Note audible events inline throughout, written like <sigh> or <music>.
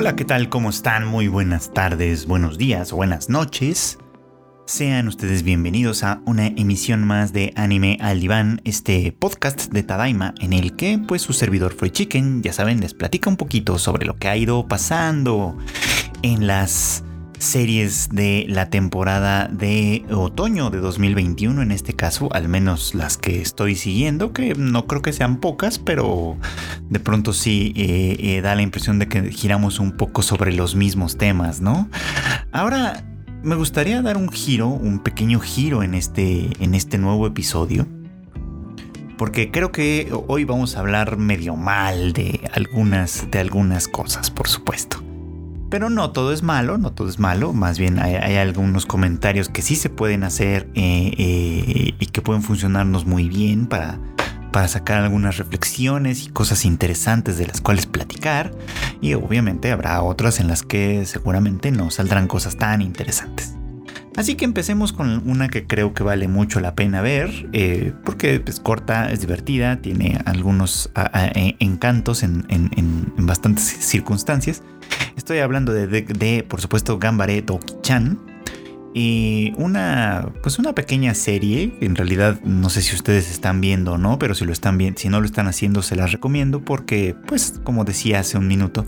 Hola, ¿qué tal? ¿Cómo están? Muy buenas tardes, buenos días, buenas noches. Sean ustedes bienvenidos a una emisión más de Anime al Diván, este podcast de Tadaima en el que pues su servidor Free Chicken, ya saben, les platica un poquito sobre lo que ha ido pasando en las series de la temporada de otoño de 2021, en este caso, al menos las que estoy siguiendo, que no creo que sean pocas, pero de pronto sí eh, eh, da la impresión de que giramos un poco sobre los mismos temas, ¿no? Ahora, me gustaría dar un giro, un pequeño giro en este, en este nuevo episodio. Porque creo que hoy vamos a hablar medio mal de algunas, de algunas cosas, por supuesto. Pero no todo es malo, no todo es malo. Más bien hay, algunos comentarios que sí se pueden hacer eh, eh, y que pueden funcionarnos muy bien para, para sacar algunas reflexiones y cosas interesantes de las cuales platicar. Y obviamente habrá otras en las que seguramente no saldrán cosas tan interesantes. Así que empecemos con una que creo que vale mucho la pena ver, eh, porque es corta, es divertida, tiene algunos encantos en, en bastantes circunstancias Estoy hablando de, por supuesto, Gambare Toki-chan. Y una, pues una pequeña serie, en realidad no sé si ustedes están viendo o no, pero si lo están viendo, si no lo están haciendo se las recomiendo porque, pues como decía hace un minuto,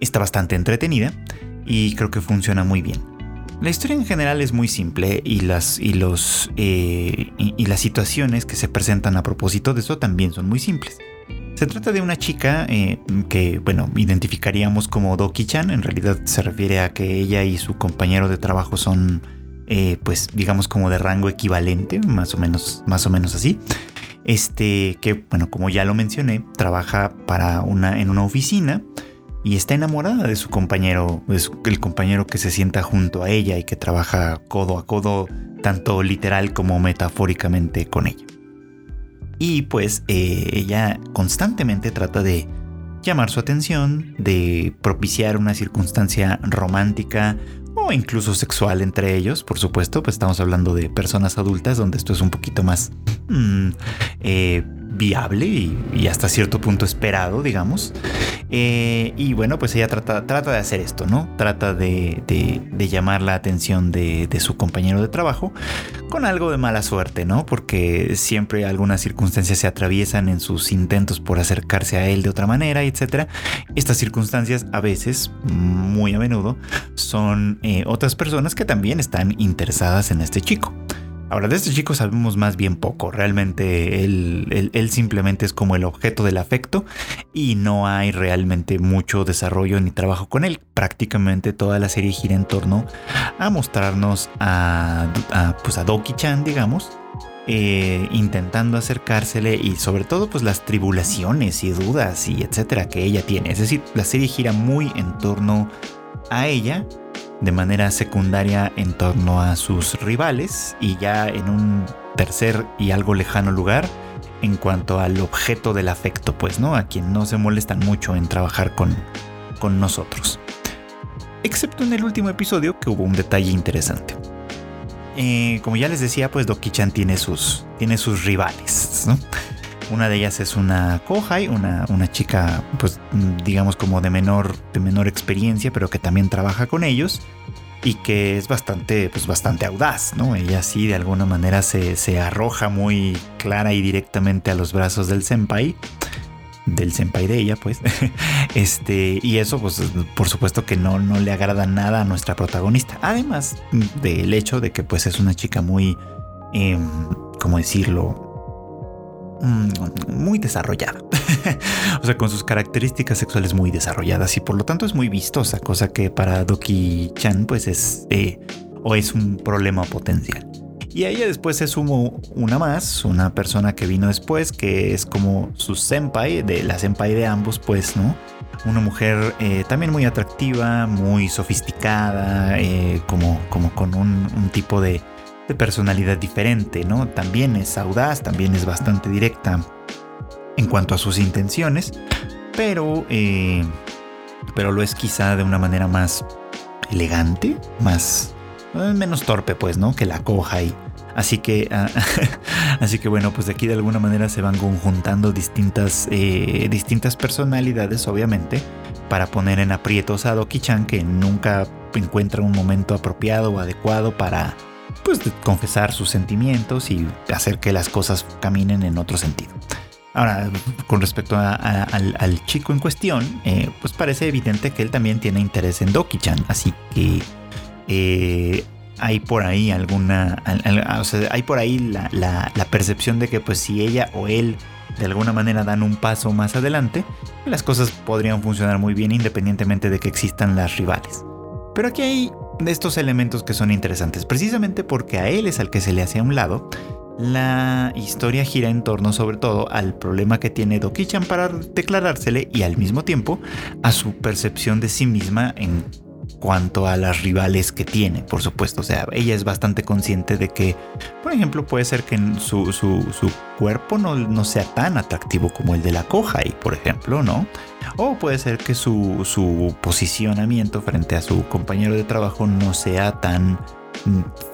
está bastante entretenida y creo que funciona muy bien. La historia en general es muy simple y las, y los, eh, y las situaciones que se presentan a propósito de eso también son muy simples. Se trata de una chica eh, que, bueno, identificaríamos como Doki-chan. En realidad se refiere a que ella y su compañero de trabajo son, eh, pues, digamos como de rango equivalente, más o menos, más o menos así. Este, que, bueno, como ya lo mencioné, trabaja para una, en una oficina y está enamorada de su compañero, el compañero que se sienta junto a ella y que trabaja codo a codo, tanto literal como metafóricamente con ella. Y pues eh, ella constantemente trata de llamar su atención, de propiciar una circunstancia romántica o incluso sexual entre ellos, por supuesto, pues estamos hablando de personas adultas donde esto es un poquito más mm, eh, viable y, hasta cierto punto esperado, digamos. Eh, y bueno, pues ella trata, de hacer esto, ¿no? Trata de, llamar la atención de, su compañero de trabajo con algo de mala suerte, ¿no? Porque siempre algunas circunstancias se atraviesan en sus intentos por acercarse a él de otra manera, etc. Estas circunstancias a veces, muy a menudo, son eh, otras personas que también están interesadas en este chico. Ahora, de este chico sabemos más bien poco. Realmente él, simplemente es como el objeto del afecto y no hay realmente mucho desarrollo ni trabajo con él. Prácticamente toda la serie gira en torno a mostrarnos a, pues a Doki-chan, digamos, eh, intentando acercársele y sobre todo pues las tribulaciones y dudas y etcétera que ella tiene. Es decir, la serie gira muy en torno a ella de manera secundaria en torno a sus rivales y ya en un tercer y algo lejano lugar en cuanto al objeto del afecto, pues, ¿no? A quien no se molestan mucho en trabajar con, con nosotros. Excepto en el último episodio que hubo un detalle interesante. Eh, como ya les decía, pues Doki-chan tiene sus, tiene sus rivales, ¿no? Una de ellas es una kohai, una, una chica, pues digamos como de menor, de menor experiencia, pero que también trabaja con ellos y que es bastante, pues bastante audaz, ¿no? Ella sí de alguna manera se, se arroja muy clara y directamente a los brazos del senpai del senpai de ella, pues. <laughs> Este, y eso, pues, por supuesto que no, no le agrada nada a nuestra protagonista. Además del hecho de que, pues, es una chica muy, eh, ¿cómo decirlo? Mm, muy desarrollada. <laughs> o sea, con sus características sexuales muy desarrolladas y por lo tanto es muy vistosa, cosa que para Doki Chan pues es eh, o es un problema potencial. Y a ella después se sumó una más, una persona que vino después, que es como su senpai, de la senpai de ambos, pues, ¿no? Una mujer eh, también muy atractiva, muy sofisticada, eh, como, como con un tipo de, de personalidad diferente, ¿no? También es audaz, también es bastante directa en cuanto a sus intenciones, pero, eh, pero lo es quizá de una manera más elegante, más eh, menos torpe, pues, ¿no? Que la coja y Así que, ah, <laughs> así que bueno, pues aquí de alguna manera se van conjuntando distintas, eh, distintas personalidades, obviamente, para poner en aprietos a Doki-chan, que nunca encuentra un momento apropiado o adecuado para pues, confesar sus sentimientos y hacer que las cosas caminen en otro sentido. Ahora, con respecto al, chico en cuestión, eh, pues parece evidente que él también tiene interés en Doki-chan, así que eh, hay por ahí alguna, hay por ahí la, la, percepción de que pues si ella o él de alguna manera dan un paso más adelante, las cosas podrían funcionar muy bien independientemente de que existan las rivales. Pero aquí hay de estos elementos que son interesantes, precisamente porque a él es al que se le hace a un lado la historia gira en torno sobre todo al problema que tiene Doki-chan para declarársele y al mismo tiempo a su percepción de sí misma en cuanto a las rivales que tiene, por supuesto. O sea, ella es bastante consciente de que, por ejemplo, puede ser que su, su, su cuerpo no, no, sea tan atractivo como el de la Kohai, por ejemplo, ¿no? O puede ser que su, su posicionamiento frente a su compañero de trabajo no sea tan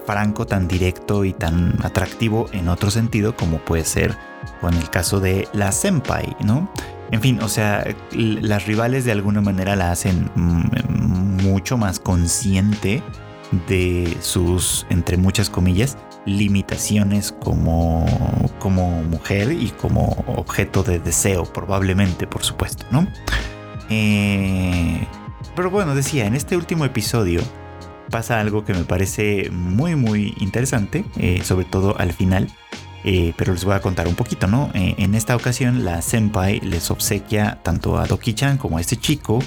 franco, tan directo y tan atractivo en otro sentido como puede ser con el caso de la senpai, ¿no? En fin, o sea, las rivales de alguna manera la hacen mucho más consciente de sus, entre muchas comillas, limitaciones como, como mujer y como objeto de deseo, probablemente, por supuesto, ¿no? Eh, pero bueno, decía, en este último episodio, pasa algo que me parece muy muy interesante, eh, sobre todo al final. Eh, pero les voy a contar un poquito, ¿no? En esta ocasión la senpai les obsequia tanto a Doki-chan como a este chico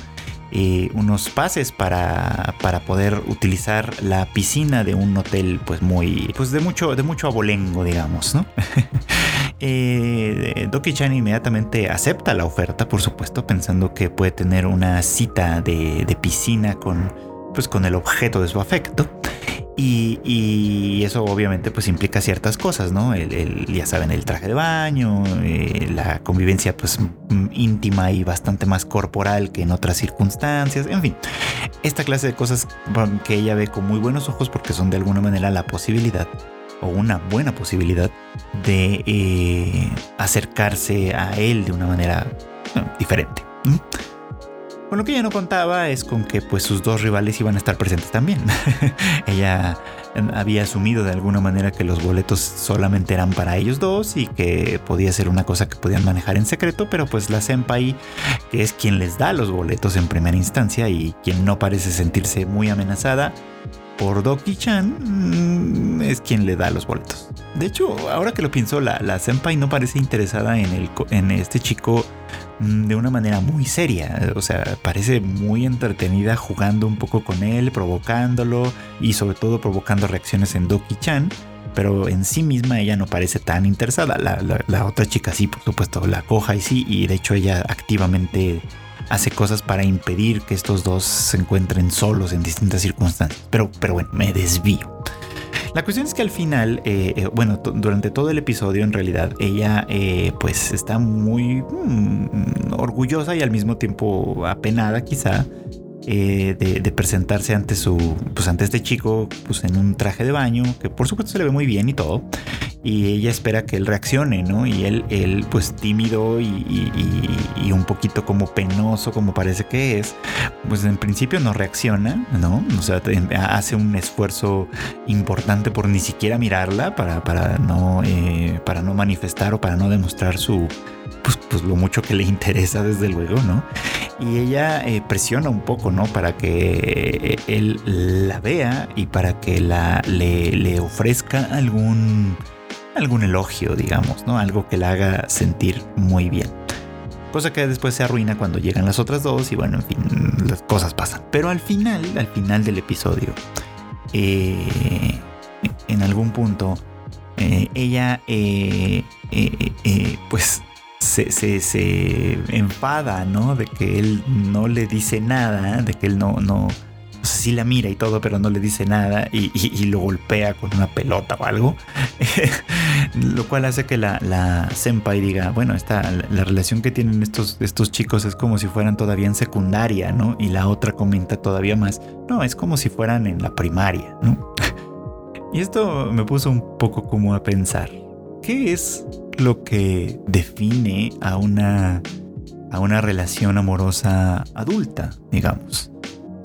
unos pases para, para, poder utilizar la piscina de un hotel pues muy pues de mucho de mucho abolengo digamos no <laughs> Doki-chan inmediatamente acepta la oferta por supuesto pensando que puede tener una cita de, de piscina con pues con el objeto de su afecto. Y, eso obviamente pues implica ciertas cosas, ¿no? El, ya saben, el traje de baño, eh, la convivencia pues íntima y bastante más corporal que en otras circunstancias, en fin, esta clase de cosas que ella ve con muy buenos ojos porque son de alguna manera la posibilidad o una buena posibilidad de eh, acercarse a él de una manera diferente. Con lo que ella no contaba es con que pues sus dos rivales iban a estar presentes también. <laughs> ella había asumido de alguna manera que los boletos solamente eran para ellos dos y que podía ser una cosa que podían manejar en secreto, pero pues la senpai, que es quien les da los boletos en primera instancia y quien no parece sentirse muy amenazada, por Doki-chan mm, es quien le da los boletos. De hecho, ahora que lo pienso, la, senpai no parece interesada en, el, en este chico de una manera muy seria. O sea, parece muy entretenida jugando un poco con él, provocándolo y sobre todo provocando reacciones en Doki-chan. Pero en sí misma ella no parece tan interesada. La, otra chica sí, por supuesto, la coja y sí. Y de hecho ella activamente hace cosas para impedir que estos dos se encuentren solos en distintas circunstancias. Pero, pero bueno, me desvío. La cuestión es que al final, eh, eh, bueno, durante todo el episodio en realidad ella eh, pues está muy mm, orgullosa y al mismo tiempo apenada quizá de, de, presentarse ante su, pues ante este chico, pues en un traje de baño, que por supuesto se le ve muy bien y todo y ella espera que él reaccione, ¿no? Y él, él pues tímido y, un poquito como penoso, como parece que es, pues en principio no reacciona, ¿no? O sea, hace un esfuerzo importante por ni siquiera mirarla para, para, no, eh, para no manifestar o para no demostrar su, pues, pues, lo mucho que le interesa desde luego, ¿no? Y ella eh, presiona un poco, ¿no? Para que él la vea y para que la, le, le ofrezca algún algún elogio, digamos, ¿no? Algo que la haga sentir muy bien. Cosa que después se arruina cuando llegan las otras dos y bueno, en fin, las cosas pasan. Pero al final, al final del episodio, eh, en algún punto, eh, ella eh, pues se, se, enfada, ¿no? De que él no le dice nada, de que él no, no, o sea, sí la mira y todo, pero no le dice nada y, lo golpea con una pelota o algo. <laughs> lo cual hace que la, la senpai diga, bueno, esta, la, relación que tienen estos, estos chicos es como si fueran todavía en secundaria, ¿no? Y la otra comenta todavía más, no, es como si fueran en la primaria, ¿no? <laughs> Y esto me puso un poco como a pensar, ¿qué es lo que define a una, a una relación amorosa adulta, digamos?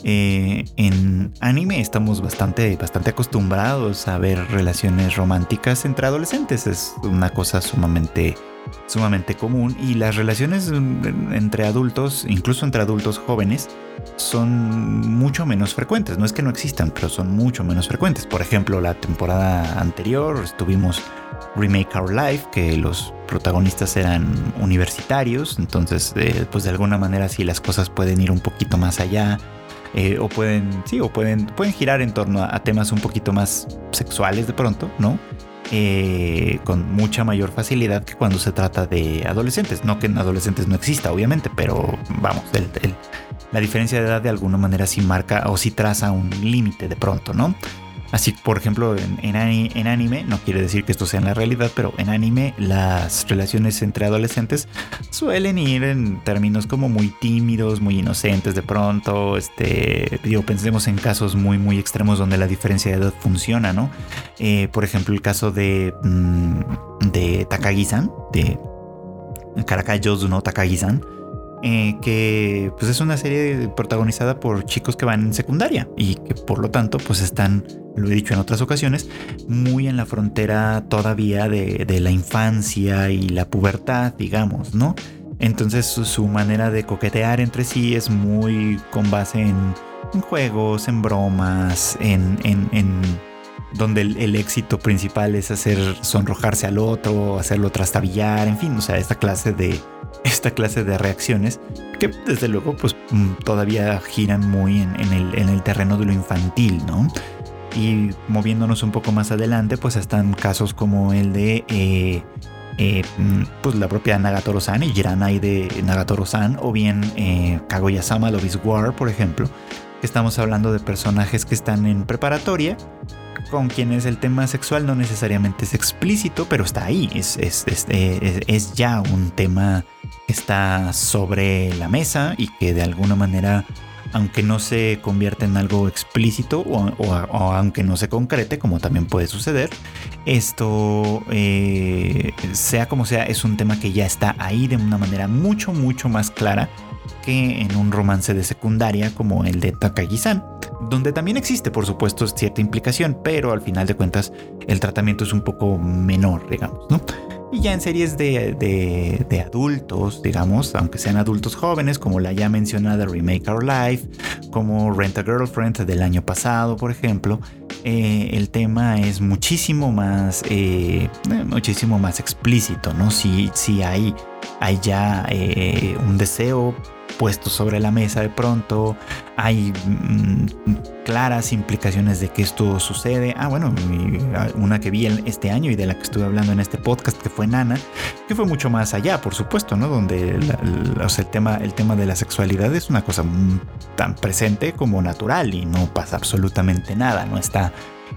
Eh, en anime estamos bastante, bastante acostumbrados a ver relaciones románticas entre adolescentes. Es una cosa sumamente, sumamente común. Y las relaciones entre adultos, incluso entre adultos jóvenes, son mucho menos frecuentes. No es que no existan, pero son mucho menos frecuentes. Por ejemplo, la temporada anterior estuvimos Remake Our Life, que los protagonistas eran universitarios. Entonces, eh, pues de alguna manera sí las cosas pueden ir un poquito más allá eh, o pueden, sí, o pueden, pueden girar en torno a, temas un poquito más sexuales de pronto, ¿no? Eh, con mucha mayor facilidad que cuando se trata de adolescentes. No que en adolescentes no exista, obviamente, pero vamos, la diferencia de edad de alguna manera sí marca o sí traza un límite de pronto, ¿no? Así, por ejemplo, en, anime, no quiere decir que esto sea en la realidad, pero en anime las relaciones entre adolescentes suelen ir en términos como muy tímidos, muy inocentes de pronto. Este, digo, pensemos en casos muy, muy extremos donde la diferencia de edad funciona, ¿no? Eh, por ejemplo, el caso de, mm, Takagi-san, de Karakai no Takagi-san eh, que pues es una serie protagonizada por chicos que van en secundaria y que por lo tanto pues están, lo he dicho en otras ocasiones, muy en la frontera todavía de, la infancia y la pubertad, digamos, ¿no? Entonces su, manera de coquetear entre sí es muy con base en, juegos, en bromas, en, en, donde el, el, éxito principal es hacer sonrojarse al otro, hacerlo trastabillar, en fin, o sea, esta clase de, esta clase de reacciones que desde luego pues mm, todavía giran muy en, el, terreno de lo infantil, ¿no? Y moviéndonos un poco más adelante pues están casos como el de eh, eh, mm, pues la propia Nagatoro-san y Jiranai de Nagatoro-san o bien eh, Kaguya-sama Love is War por ejemplo estamos hablando de personajes que están en preparatoria con quienes el tema sexual no necesariamente es explícito, pero está ahí, es, es, es, ya un tema que está sobre la mesa y que de alguna manera, aunque no se convierta en algo explícito o, aunque no se concrete, como también puede suceder, esto, eh, sea como sea, es un tema que ya está ahí de una manera mucho, mucho más clara que en un romance de secundaria como el de Takagi-san, donde también existe por supuesto cierta implicación, pero al final de cuentas el tratamiento es un poco menor, digamos, ¿no? Y ya en series de, de, adultos, digamos, aunque sean adultos jóvenes, como la ya mencionada Remake Our Life, como Rent a Girlfriend del año pasado, por ejemplo, eh, el tema es muchísimo más, eh, muchísimo más explícito, ¿no? Si, si hay, hay ya eh, un deseo puesto sobre la mesa de pronto, hay mm, claras implicaciones de que esto sucede. Ah, bueno, una que vi este año y de la que estuve hablando en este podcast que fue Nana, que fue mucho más allá, por supuesto, ¿no? Donde el, tema, el tema de la sexualidad es una cosa tan presente como natural y no pasa absolutamente nada, no está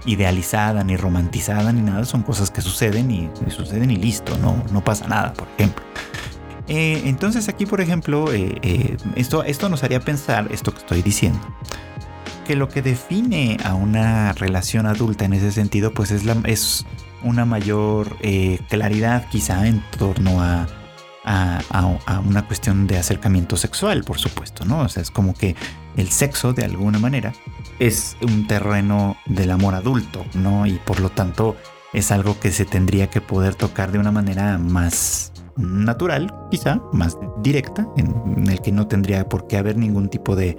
idealizada ni romantizada ni nada, son cosas que suceden y, suceden y listo, no, no pasa nada, por ejemplo. Eh, entonces aquí, por ejemplo, eh, eh, esto, esto nos haría pensar, esto que estoy diciendo, que lo que define a una relación adulta en ese sentido, pues es, es una mayor claridad quizá en torno a, a, una cuestión de acercamiento sexual, por supuesto, ¿no? O sea, es como que el sexo, de alguna manera, es un terreno del amor adulto, ¿no? Y por lo tanto es algo que se tendría que poder tocar de una manera más natural, quizá, más directa, en, el que no tendría por qué haber ningún tipo de,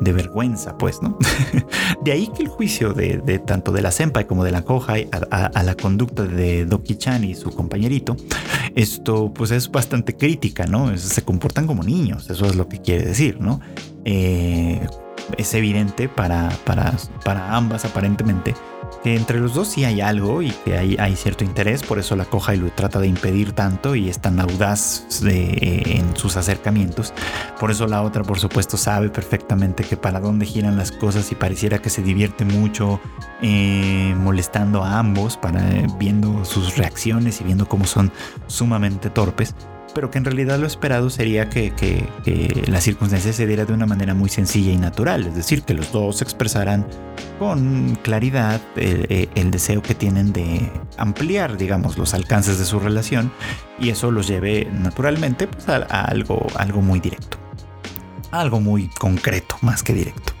vergüenza, pues, ¿no? <laughs> de ahí que el juicio de, tanto de la Senpai como de la Kohai a, la conducta de Doki-chan y su compañerito, esto pues es bastante crítica, ¿no? Se comportan como niños, eso es lo que quiere decir, ¿no? Eh, es evidente para, para ambas aparentemente entre los dos sí hay algo y que hay, hay cierto interés, por eso la coja y lo trata de impedir tanto y es tan audaz en sus acercamientos. Por eso la otra, por supuesto, sabe perfectamente que para dónde giran las cosas y pareciera que se divierte mucho eh, molestando a ambos, para, viendo sus reacciones y viendo cómo son sumamente torpes. Pero que en realidad lo esperado sería que, la circunstancia se diera de una manera muy sencilla y natural, es decir, que los dos expresaran con claridad el, el deseo que tienen de ampliar, digamos, los alcances de su relación y eso los lleve naturalmente pues, a, algo, algo muy directo, algo muy concreto más que directo.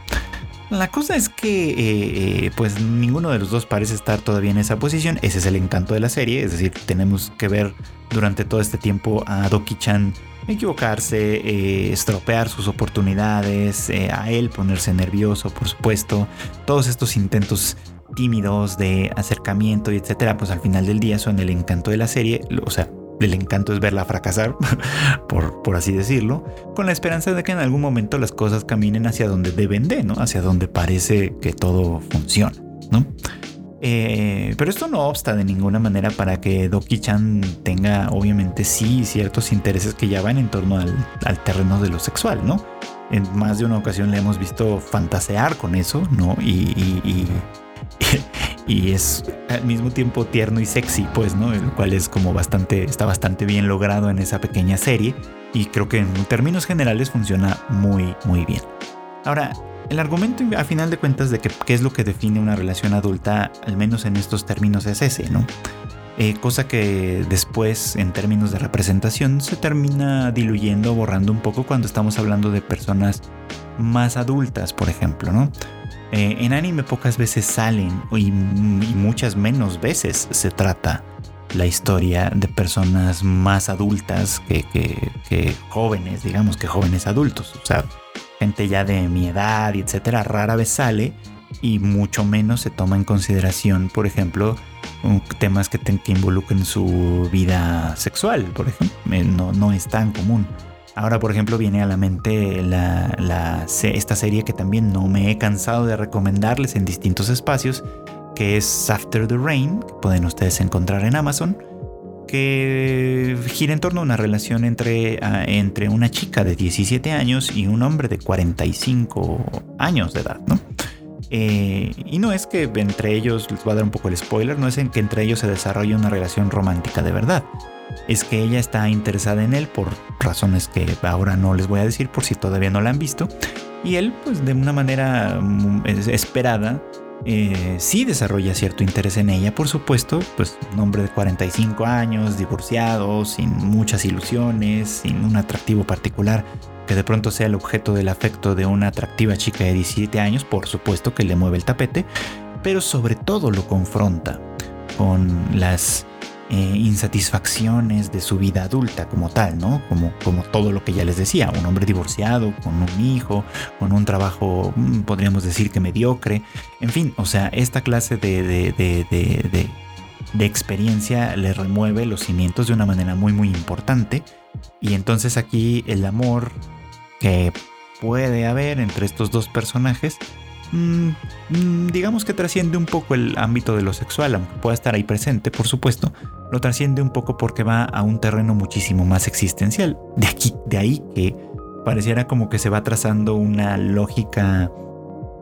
La cosa es que eh, eh, pues ninguno de los dos parece estar todavía en esa posición. Ese es el encanto de la serie. Es decir, tenemos que ver durante todo este tiempo a Doki-chan equivocarse, eh, estropear sus oportunidades, a él ponerse nervioso, por supuesto. Todos estos intentos tímidos de acercamiento y etcétera, pues al final del día son el encanto de la serie. O sea, el encanto es verla fracasar, <laughs> por, por, así decirlo, con la esperanza de que en algún momento las cosas caminen hacia donde deben de, ¿no? Hacia donde parece que todo funciona, ¿no? Eh, pero esto no obsta de ninguna manera para que Doki-chan tenga, obviamente, sí, ciertos intereses que ya van en torno al, terreno de lo sexual, ¿no? En más de una ocasión le hemos visto fantasear con eso, ¿no? y y <laughs> es al mismo tiempo tierno y sexy, pues, ¿no? El cual es como bastante, está bastante bien logrado en esa pequeña serie y creo que en términos generales funciona muy, muy bien. Ahora, el argumento a final de cuentas de que, qué es lo que define una relación adulta, al menos en estos términos, es ese, ¿no? Eh, cosa que después, en términos de representación, se termina diluyendo, borrando un poco cuando estamos hablando de personas más adultas, por ejemplo, ¿no? Eh, en anime pocas veces salen y, muchas menos veces se trata la historia de personas más adultas que, jóvenes, digamos que jóvenes adultos. O sea, gente ya de mi edad y etcétera, rara vez sale y mucho menos se toma en consideración, por ejemplo, temas que, que involucren su vida sexual, por ejemplo. Eh, no, no es tan común. Ahora, por ejemplo, viene a la mente esta serie que también no me he cansado de recomendarles en distintos espacios, que es After the Rain, que pueden ustedes encontrar en Amazon, que gira en torno a una relación entre, entre una chica de 17 años y un hombre de 45 años de edad, ¿no? Eh, y no es que entre ellos, les voy a dar un poco el spoiler, no es en que entre ellos se desarrolle una relación romántica de verdad, es que ella está interesada en él por razones que ahora no les voy a decir por si todavía no la han visto. Y él, pues de una manera mm, esperada, eh, sí desarrolla cierto interés en ella, por supuesto, pues un hombre de 45 años, divorciado, sin muchas ilusiones, sin un atractivo particular, que de pronto sea el objeto del afecto de una atractiva chica de 17 años, por supuesto que le mueve el tapete, pero sobre todo lo confronta con las eh, insatisfacciones de su vida adulta como tal, ¿no? Como, como todo lo que ya les decía, un hombre divorciado, con un hijo, con un trabajo, mm, podríamos decir que mediocre, en fin, o sea, esta clase de, de, de, de experiencia le remueve los cimientos de una manera muy muy importante y entonces aquí el amor que puede haber entre estos dos personajes Mm, mm, digamos que trasciende un poco el ámbito de lo sexual, aunque pueda estar ahí presente, por supuesto, lo trasciende un poco porque va a un terreno muchísimo más existencial. De aquí, de ahí que pareciera como que se va trazando una lógica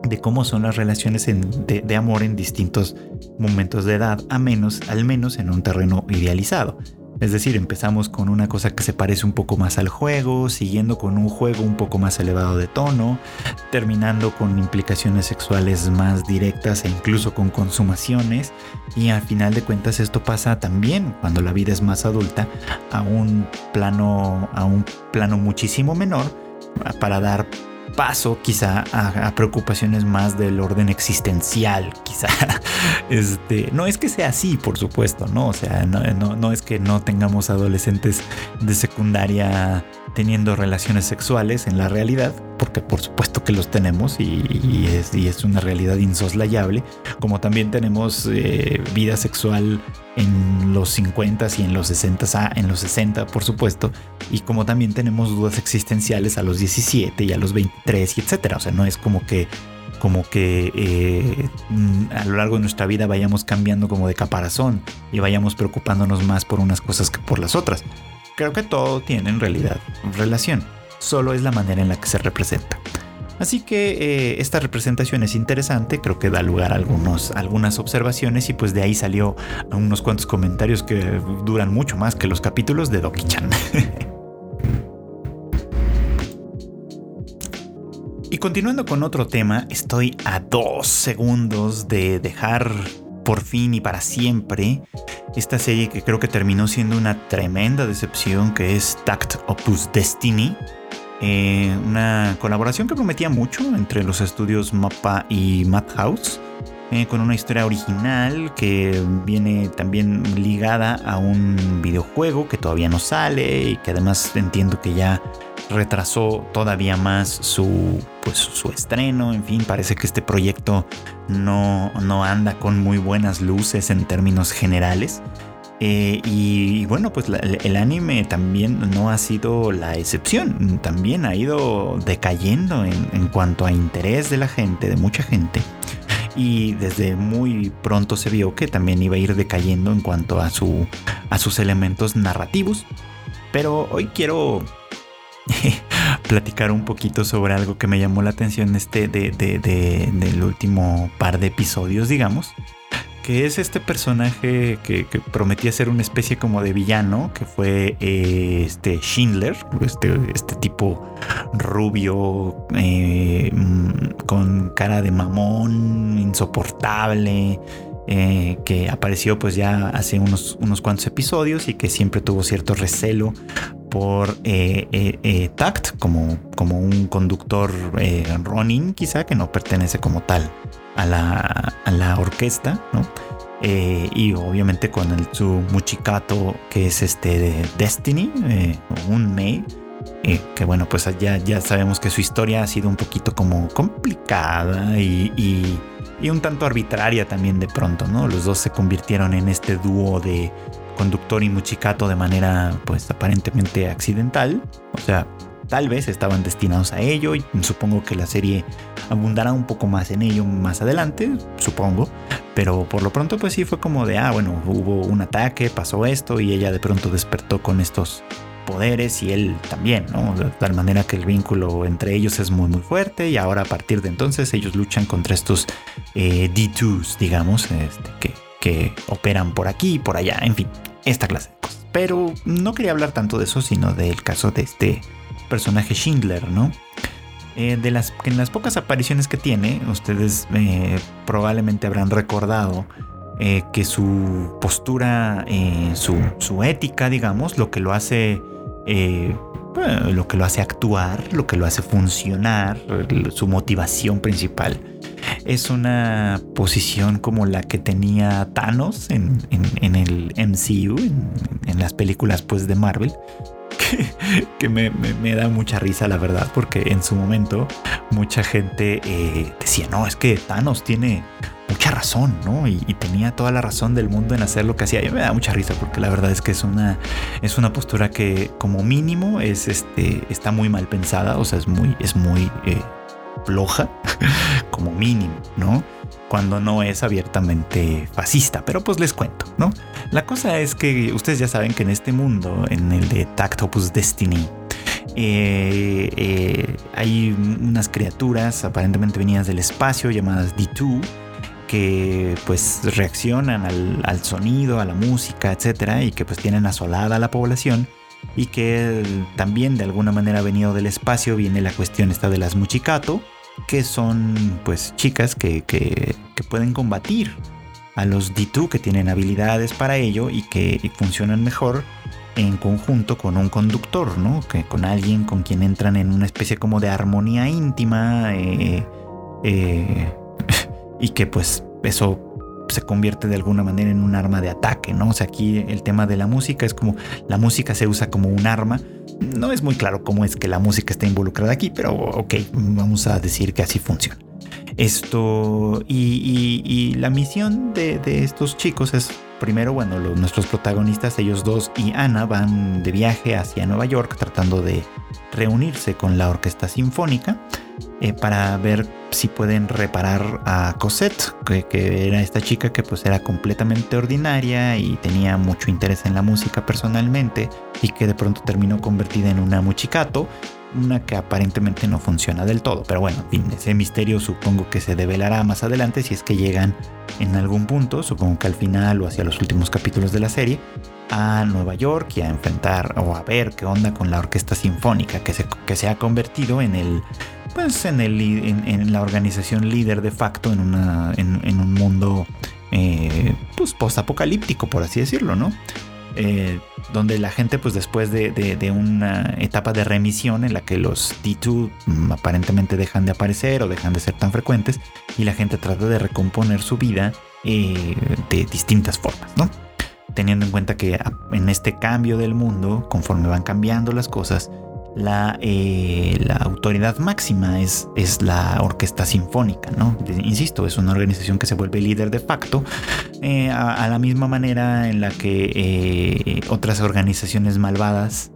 de cómo son las relaciones de, de, amor en distintos momentos de edad, a menos, al menos en un terreno idealizado. Es decir, empezamos con una cosa que se parece un poco más al juego, siguiendo con un juego un poco más elevado de tono, terminando con implicaciones sexuales más directas e incluso con consumaciones. Y al final de cuentas esto pasa también cuando la vida es más adulta a un plano, a un plano muchísimo menor para dar paso quizá a, preocupaciones más del orden existencial, <laughs> quizá. Este, no es que sea así, por supuesto, ¿no? O sea, no, no es que no tengamos adolescentes de secundaria teniendo relaciones sexuales en la realidad, porque por supuesto que los tenemos y, es, es, una realidad insoslayable, como también tenemos eh, vida sexual en los 50 y en los 60, ah, en los 60 por supuesto, y como también tenemos dudas existenciales a los 17 y a los 23 y etcétera, o sea, no es como que como que eh, mm, a lo largo de nuestra vida vayamos cambiando como de caparazón y vayamos preocupándonos más por unas cosas que por las otras. Creo que todo tiene en realidad relación, solo es la manera en la que se representa. Así que eh, esta representación es interesante, creo que da lugar a algunos, algunas observaciones y pues de ahí salió unos cuantos comentarios que duran mucho más que los capítulos de Doki-chan. <laughs> y continuando con otro tema, estoy a dos segundos de dejar por fin y para siempre esta serie que creo que terminó siendo una tremenda decepción que es Tact Opus Destiny eh, una colaboración que prometía mucho entre los estudios Mappa y Madhouse. Eh, con una historia original que viene también ligada a un videojuego que todavía no sale y que además entiendo que ya retrasó todavía más su, pues, su estreno. En fin, parece que este proyecto no, no anda con muy buenas luces en términos generales. Eh, y, bueno, pues el, anime también no ha sido la excepción, también ha ido decayendo en, cuanto a interés de la gente, de mucha gente. Y desde muy pronto se vio que también iba a ir decayendo en cuanto a, su, a sus elementos narrativos. Pero hoy quiero <laughs> platicar un poquito sobre algo que me llamó la atención este de, del último par de episodios, digamos. Que es este personaje que, prometía ser una especie como de villano, que fue eh, este Schindler, este, este tipo rubio, eh, mm, con cara de mamón, insoportable, eh, que apareció pues ya hace unos, unos cuantos episodios y que siempre tuvo cierto recelo por Tact como, como un conductor Ronin quizá que no pertenece como tal a la, a la orquesta, ¿no? y obviamente con el, su muchicato que es este de Destiny, un May. que bueno, pues ya, ya sabemos que su historia ha sido un poquito como complicada y y un tanto arbitraria también de pronto, ¿no? Los dos se convirtieron en este dúo de conductor y muchicato de manera pues aparentemente accidental, o sea, tal vez estaban destinados a ello y supongo que la serie abundará un poco más en ello más adelante, supongo, pero por lo pronto pues sí fue como de, ah, bueno, hubo un ataque, pasó esto y ella de pronto despertó con estos poderes y él también, ¿no? De tal manera que el vínculo entre ellos es muy muy fuerte y ahora a partir de entonces ellos luchan contra estos eh, D2s, digamos, este, que, que operan por aquí y por allá, en fin, esta clase de cosas. Pero no quería hablar tanto de eso, sino del caso de este personaje Schindler, ¿no? Eh, de las, en las pocas apariciones que tiene, ustedes eh, probablemente habrán recordado que su postura, su, su, ética, digamos, lo que lo hace eh, lo que lo hace actuar, lo que lo hace funcionar, su motivación principal. Es una posición como la que tenía Thanos en, el MCU, en, las películas pues, de Marvel, <laughs> que, me, da mucha risa, la verdad, porque en su momento mucha gente eh, decía, no, es que Thanos tiene mucha razón, ¿no? Y, tenía toda la razón del mundo en hacer lo que hacía. Y me da mucha risa porque la verdad es que es una, es una postura que como mínimo es, este, está muy mal pensada, o sea, es muy, es muy eh, floja, <laughs> como mínimo, ¿no? Cuando no es abiertamente fascista, pero pues les cuento, ¿no? La cosa es que ustedes ya saben que en este mundo, en el de Tactopus Destiny, eh, eh, hay unas criaturas aparentemente venidas del espacio llamadas D2 que pues reaccionan al, sonido, a la música, etcétera, y que pues tienen asolada a la población y que también de alguna manera venido del espacio viene la cuestión esta de las muchicato, que son pues chicas que, que, pueden combatir a los D2 que tienen habilidades para ello y que funcionan mejor en conjunto con un conductor, ¿no? Que con alguien con quien entran en una especie como de armonía íntima. Eh, eh, <laughs> y que pues eso se convierte de alguna manera en un arma de ataque, ¿no? O sea, aquí el tema de la música es como la música se usa como un arma. No es muy claro cómo es que la música está involucrada aquí, pero ok, vamos a decir que así funciona. Esto y, la misión de, estos chicos es primero, bueno, nuestros protagonistas, ellos dos y Ana van de viaje hacia Nueva York tratando de reunirse con la orquesta sinfónica eh, para ver si pueden reparar a Cosette, que, era esta chica que pues era completamente ordinaria y tenía mucho interés en la música personalmente y que de pronto terminó convertida en una muchicato, una que aparentemente no funciona del todo, pero bueno, fin, ese misterio supongo que se develará más adelante si es que llegan en algún punto, supongo que al final o hacia los últimos capítulos de la serie, a Nueva York y a enfrentar o a ver qué onda con la orquesta sinfónica que se, que se ha convertido en el pues en, el, en, la organización líder de facto en, una, en, un mundo eh, pues post-apocalíptico, por así decirlo, ¿no? Eh, donde la gente pues después de, una etapa de remisión en la que los D2 mm, aparentemente dejan de aparecer o dejan de ser tan frecuentes y la gente trata de recomponer su vida eh, de distintas formas, ¿no? Teniendo en cuenta que en este cambio del mundo, conforme van cambiando las cosas, la, eh, la autoridad máxima es, es, la orquesta sinfónica, ¿no? Insisto, es una organización que se vuelve líder de facto, eh, a, la misma manera en la que eh, otras organizaciones malvadas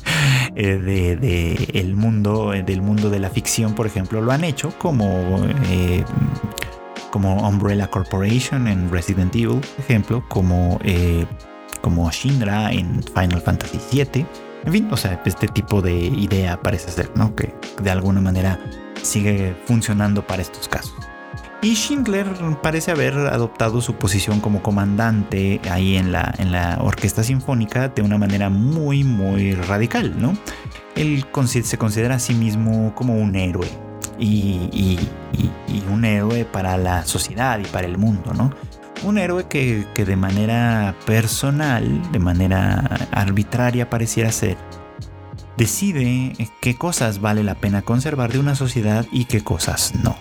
<laughs> de, el mundo, del mundo de la ficción, por ejemplo, lo han hecho, como como Umbrella Corporation en Resident Evil, por ejemplo, como, como Shinra en Final Fantasy VII en fin, o sea, este tipo de idea parece ser, ¿no? Que de alguna manera sigue funcionando para estos casos. Y Schindler parece haber adoptado su posición como comandante ahí en la, en la orquesta sinfónica de una manera muy, muy radical, ¿no? Él se considera a sí mismo como un héroe y, y un héroe para la sociedad y para el mundo, ¿no? Un héroe que, de manera personal, de manera arbitraria pareciera ser, decide qué cosas vale la pena conservar de una sociedad y qué cosas no.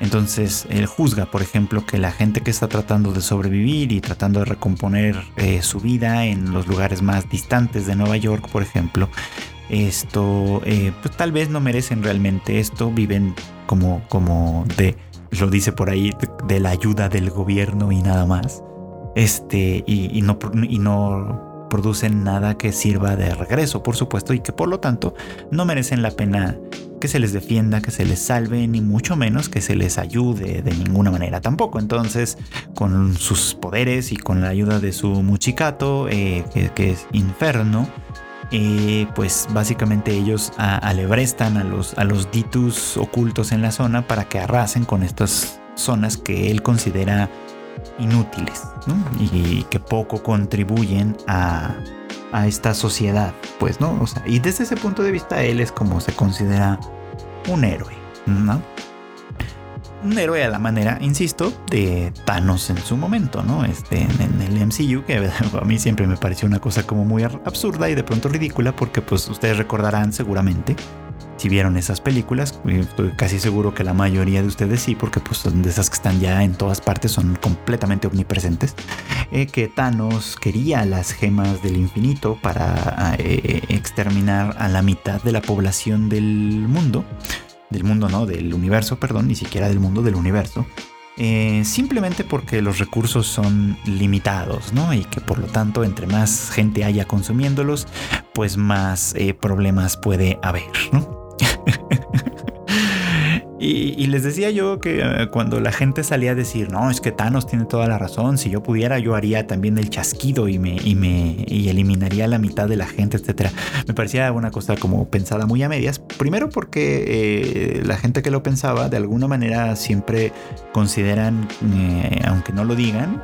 Entonces él juzga, por ejemplo, que la gente que está tratando de sobrevivir y tratando de recomponer eh, su vida en los lugares más distantes de Nueva York, por ejemplo, esto, eh, pues tal vez no merecen realmente esto, viven como, como de lo dice por ahí, de la ayuda del gobierno y nada más. Este, y, no, y no producen nada que sirva de regreso, por supuesto, y que por lo tanto no merecen la pena que se les defienda, que se les salve, ni mucho menos que se les ayude de ninguna manera tampoco. Entonces, con sus poderes y con la ayuda de su muchicato, eh, que, es Inferno, pues básicamente ellos alebrestan a los, a los ditus ocultos en la zona para que arrasen con estas zonas que él considera inútiles y que poco contribuyen a, a, esta sociedad, pues, ¿no? O sea, y desde ese punto de vista él es como se considera un héroe, ¿no? Un héroe a la manera, insisto, de Thanos en su momento, ¿no? Este, en, el MCU, que <laughs> a mí siempre me pareció una cosa como muy absurda y de pronto ridícula, porque pues ustedes recordarán seguramente, si vieron esas películas, estoy casi seguro que la mayoría de ustedes sí, porque pues de esas que están ya en todas partes, son completamente omnipresentes, eh, que Thanos quería las gemas del infinito para eh, exterminar a la mitad de la población del mundo del mundo, no, del universo, perdón, ni siquiera del mundo del universo. Eh, simplemente porque los recursos son limitados, ¿no? Y que por lo tanto, entre más gente haya consumiéndolos, pues más eh, problemas puede haber, ¿no? <laughs> Y, les decía yo que eh, cuando la gente salía a decir, no, es que Thanos tiene toda la razón, si yo pudiera yo haría también el chasquido y me, y me y eliminaría la mitad de la gente, etcétera. Me parecía una cosa como pensada muy a medias. Primero porque eh, la gente que lo pensaba de alguna manera siempre consideran, eh, aunque no lo digan,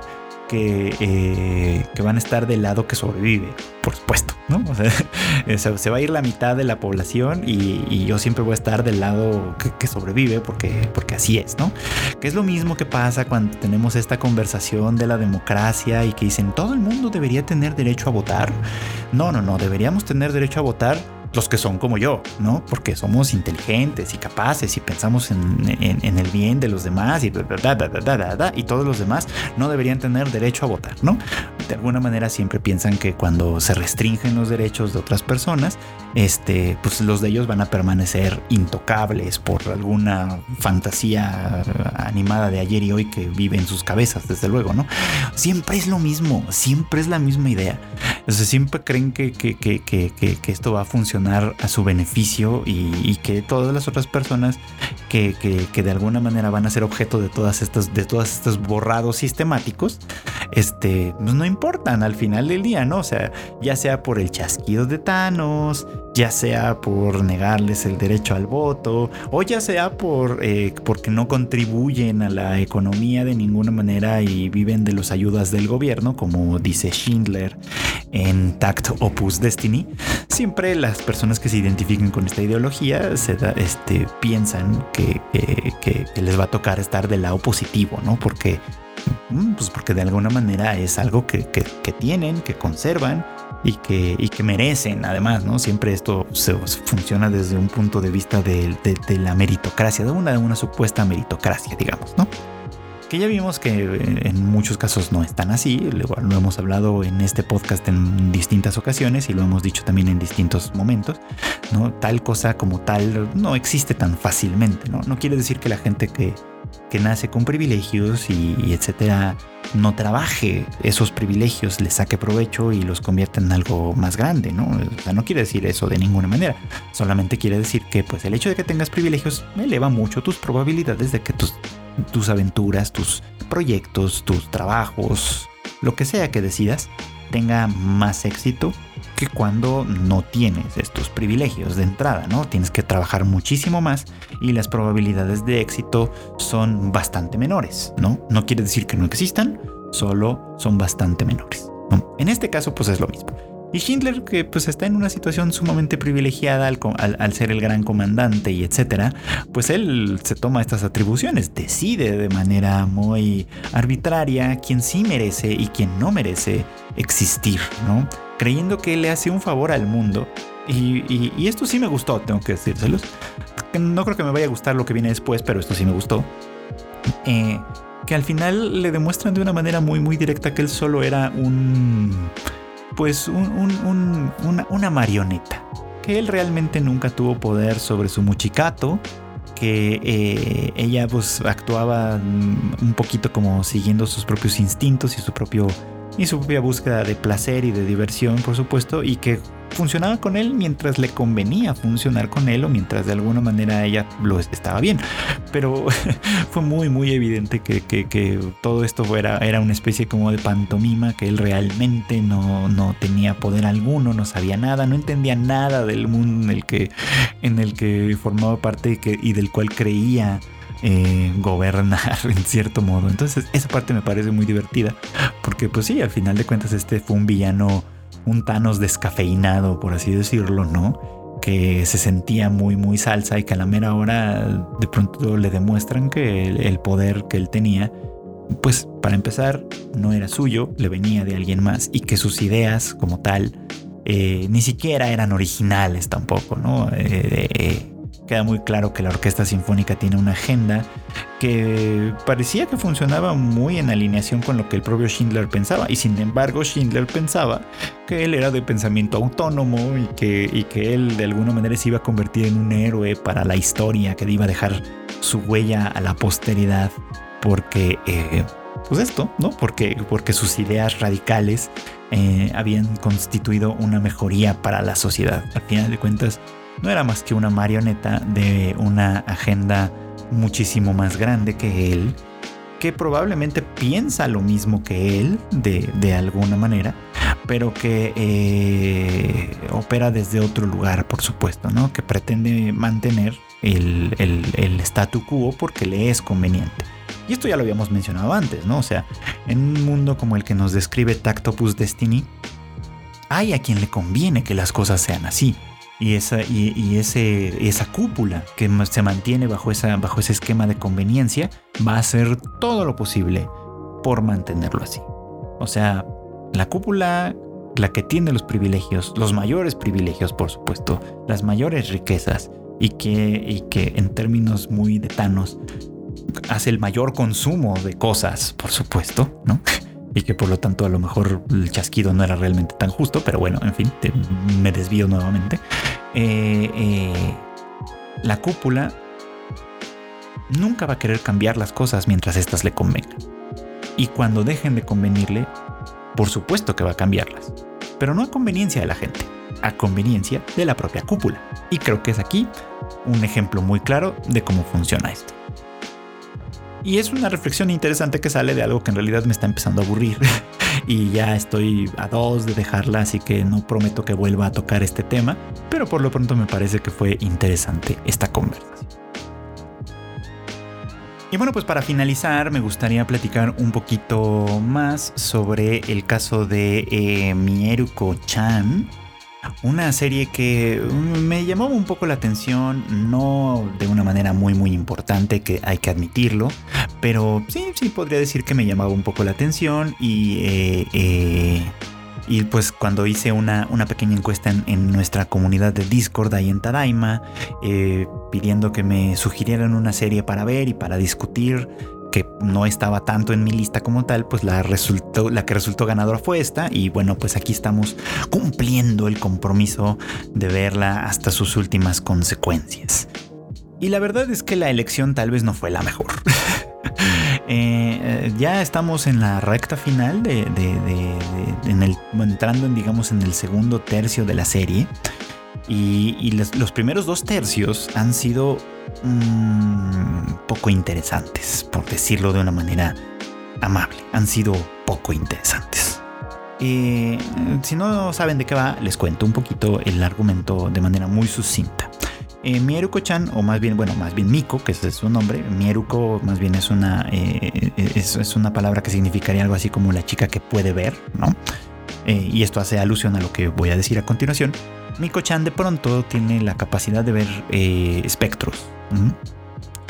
eh, que, van a estar del lado que sobrevive, por supuesto, ¿no? O sea, <laughs> se va a ir la mitad de la población y, yo siempre voy a estar del lado que, sobrevive porque, porque así es, ¿no? Que es lo mismo que pasa cuando tenemos esta conversación de la democracia y que dicen todo el mundo debería tener derecho a votar. No, no, no, deberíamos tener derecho a votar los que son como yo, ¿no? Porque somos inteligentes y capaces y pensamos en, el bien de los demás y, y todos los demás no deberían tener derecho a votar, ¿no? De alguna manera siempre piensan que cuando se restringen los derechos de otras personas, este, pues los de ellos van a permanecer intocables por alguna fantasía animada de ayer y hoy que vive en sus cabezas, desde luego, ¿no? Siempre es lo mismo, siempre es la misma idea. O siempre creen que, esto va a funcionar a su beneficio y, que todas las otras personas que, de alguna manera van a ser objeto de todas estas, de todos estos borrados sistemáticos, este, pues no, importan al final del día, ¿no? O sea, ya sea por el chasquido de Thanos, ya sea por negarles el derecho al voto, o ya sea por eh, porque no contribuyen a la economía de ninguna manera y viven de las ayudas del gobierno, como dice Schindler en Tact Opus Destiny. Siempre las personas que se identifiquen con esta ideología se este, piensan que, que les va a tocar estar del lado positivo, ¿no? Porque Mm, pues porque de alguna manera es algo que, tienen, que conservan y que, y que merecen además, ¿no? Siempre esto se, funciona desde un punto de vista de, la meritocracia, de una, de una supuesta meritocracia, digamos, ¿no? Que ya vimos que en muchos casos no están así, lo hemos hablado en este podcast en distintas ocasiones y lo hemos dicho también en distintos momentos, ¿no? Tal cosa como tal no existe tan fácilmente, ¿no? No quiere decir que la gente que, que nace con privilegios y, etcétera, no trabaje esos privilegios, le saque provecho y los convierta en algo más grande, ¿no? O sea, no quiere decir eso de ninguna manera. Solamente quiere decir que pues el hecho de que tengas privilegios eleva mucho tus probabilidades de que tus, tus aventuras, tus proyectos, tus trabajos, lo que sea que decidas, tenga más éxito que cuando no tienes estos privilegios de entrada, ¿no? Tienes que trabajar muchísimo más y las probabilidades de éxito son bastante menores, ¿no? No quiere decir que no existan, solo son bastante menores. En este caso, pues es lo mismo. Y Schindler, que pues está en una situación sumamente privilegiada al, ser el gran comandante y etcétera, pues él se toma estas atribuciones, decide de manera muy arbitraria quién sí merece y quién no merece existir, ¿no? Creyendo que le hace un favor al mundo. Y, esto sí me gustó, tengo que decírselos. No creo que me vaya a gustar lo que viene después, pero esto sí me gustó. Eh, que al final le demuestran de una manera muy, muy directa que él solo era un pues una, marioneta, que él realmente nunca tuvo poder sobre su muchicato, que eh, ella pues actuaba un poquito como siguiendo sus propios instintos y su propio y su propia búsqueda de placer y de diversión, por supuesto, y que funcionaba con él mientras le convenía funcionar con él o mientras de alguna manera ella lo estaba bien. Pero <laughs> fue muy, muy evidente que, todo esto fuera, era una especie como de pantomima, que él realmente no, no tenía poder alguno, no sabía nada, no entendía nada del mundo en el que, en el que formaba parte y, del cual creía. Eh, gobernar <laughs> en cierto modo. Entonces esa parte me parece muy divertida porque pues sí, al final de cuentas este fue un villano un Thanos descafeinado, por así decirlo, ¿no? Que se sentía muy, muy salsa y que a la mera hora de pronto le demuestran que el, poder que él tenía, pues para empezar, no era suyo, le venía de alguien más y que sus ideas como tal eh, ni siquiera eran originales tampoco, ¿no? Eh, eh, queda muy claro que la Orquesta Sinfónica tiene una agenda que parecía que funcionaba muy en alineación con lo que el propio Schindler pensaba. Y sin embargo, Schindler pensaba que él era de pensamiento autónomo y que, y que él de alguna manera se iba a convertir en un héroe para la historia, que iba a dejar su huella a la posteridad. Porque, eh, pues esto, ¿no? Porque, porque sus ideas radicales eh, habían constituido una mejoría para la sociedad. Al final de cuentas, no era más que una marioneta de una agenda muchísimo más grande que él, que probablemente piensa lo mismo que él de, alguna manera, pero que eh, opera desde otro lugar, por supuesto, ¿no? Que pretende mantener el, el, statu quo porque le es conveniente. Y esto ya lo habíamos mencionado antes, ¿no? O sea, en un mundo como el que nos describe Tactopus Destiny, hay a quien le conviene que las cosas sean así y esa, y, ese, esa cúpula que se mantiene bajo, esa, bajo ese esquema de conveniencia va a hacer todo lo posible por mantenerlo así. O sea, la cúpula, la que tiene los privilegios, los mayores privilegios, por supuesto, las mayores riquezas y que, y que en términos muy detanos hace el mayor consumo de cosas, por supuesto, ¿no? Y que por lo tanto a lo mejor el chasquido no era realmente tan justo, pero bueno, en fin, me desvío nuevamente. Eh, eh, la cúpula nunca va a querer cambiar las cosas mientras éstas le convengan. Y cuando dejen de convenirle, por supuesto que va a cambiarlas. Pero no a conveniencia de la gente, a conveniencia de la propia cúpula. Y creo que es aquí un ejemplo muy claro de cómo funciona esto. Y es una reflexión interesante que sale de algo que en realidad me está empezando a aburrir. <laughs> y ya estoy a dos de dejarla, así que no prometo que vuelva a tocar este tema, pero por lo pronto me parece que fue interesante esta conversación. Y bueno, pues para finalizar me gustaría platicar un poquito más sobre el caso de eh, Mieruko-chan, una serie que mm, me llamó un poco la atención, no de una manera muy muy importante, que hay que admitirlo, pero sí, sí podría decir que me llamaba un poco la atención y... Eh, eh, y pues cuando hice una, una pequeña encuesta en, nuestra comunidad de Discord ahí en Tadaima, eh, pidiendo que me sugirieran una serie para ver y para discutir, que no estaba tanto en mi lista como tal, pues la, resultó, la que resultó ganadora fue esta. Y bueno, pues aquí estamos cumpliendo el compromiso de verla hasta sus últimas consecuencias. Y la verdad es que la elección tal vez no fue la mejor. <laughs> Eh, eh, ya estamos en la recta final de, en el, entrando en digamos en el segundo tercio de la serie y, los primeros dos tercios han sido Mm, poco interesantes, por decirlo de una manera amable. Han sido poco interesantes. Eh, si no saben de qué va, les cuento un poquito el argumento de manera muy sucinta. Eh, Mieruko-chan, o más bien, bueno, más bien Miko, que es su nombre. Mieruko más bien es una, eh, es, una palabra que significaría algo así como la chica que puede ver, ¿no? Eh, y esto hace alusión a lo que voy a decir a continuación. Miko-chan de pronto tiene la capacidad de ver eh, espectros.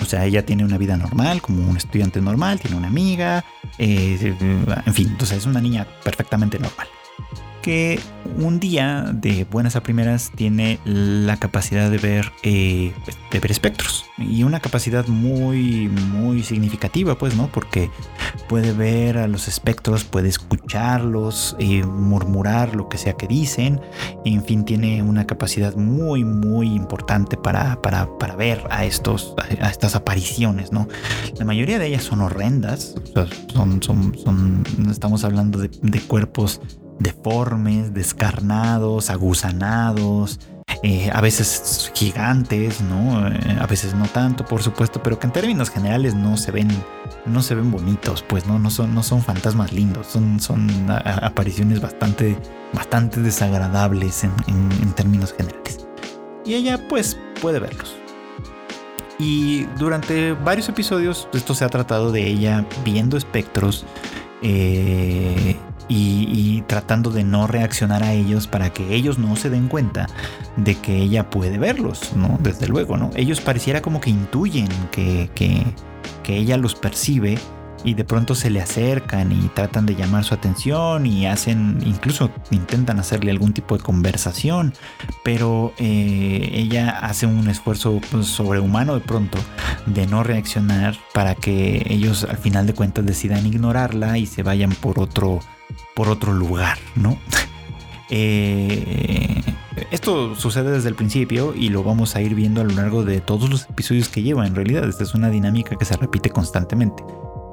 O sea, ella tiene una vida normal, como un estudiante normal, tiene una amiga, eh, en fin, entonces es una niña perfectamente normal que un día de buenas a primeras tiene la capacidad de ver, eh, de ver espectros y una capacidad muy, muy significativa, pues, ¿no? Porque puede ver a los espectros, puede escucharlos, eh, murmurar lo que sea que dicen, en fin, tiene una capacidad muy, muy importante para, para, ver a, estos, a estas apariciones, ¿no? La mayoría de ellas son horrendas, son, son, son, estamos hablando de cuerpos deformes, descarnados, aguzanados, eh, a veces gigantes, ¿no? Eh, a veces no tanto, por supuesto, pero que en términos generales no se ven, no se ven bonitos, pues no, no son, no son fantasmas lindos, son, son apariciones bastante, bastante desagradables en, términos generales. Y ella, pues, puede verlos. Y durante varios episodios esto se ha tratado de ella viendo espectros eh, y, tratando de no reaccionar a ellos para que ellos no se den cuenta de que ella puede verlos, ¿no? Desde luego, ¿no? Ellos pareciera como que intuyen que, que, que ella los percibe y de pronto se le acercan y tratan de llamar su atención y hacen, incluso intentan hacerle algún tipo de conversación, pero eh, ella hace un esfuerzo pues, sobrehumano de pronto de no reaccionar para que ellos al final de cuentas decidan ignorarla y se vayan por otro, por otro lugar, ¿no? <laughs> Eh, esto sucede desde el principio y lo vamos a ir viendo a lo largo de todos los episodios que lleva. En realidad, esta es una dinámica que se repite constantemente.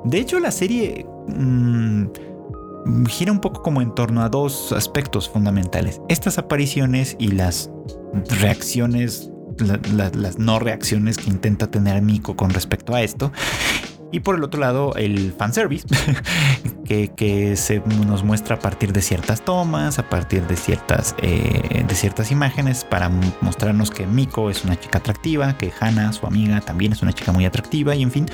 De hecho, la serie mm, gira un poco como en torno a dos aspectos fundamentales. Estas apariciones y las reacciones, las no reacciones que intenta tener Miko con respecto a esto. Y por el otro lado, el fanservice, <laughs> que, que se nos muestra a partir de ciertas tomas, a partir de ciertas, eh, de ciertas imágenes, para mostrarnos que Miko es una chica atractiva, que Hana, su amiga, también es una chica muy atractiva, y en fin,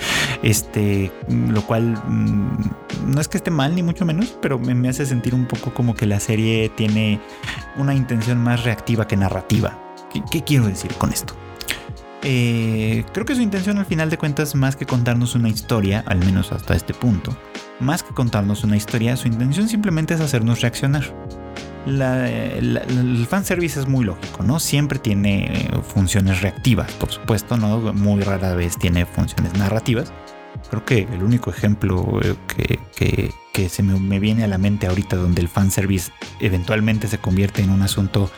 este, lo cual mm, no es que esté mal, ni mucho menos, pero me hace sentir un poco como que la serie tiene una intención más reactiva que narrativa. qué quiero decir con esto? Eh, creo que su intención al final de cuentas, más que contarnos una historia, al menos hasta este punto, más que contarnos una historia, su intención simplemente es hacernos reaccionar. el fanservice es muy lógico, ¿no? Siempre tiene funciones reactivas, por supuesto, ¿no? Muy rara vez tiene funciones narrativas. Creo que el único ejemplo eh, que, se me, viene a la mente ahorita donde el fanservice eventualmente se convierte en un asunto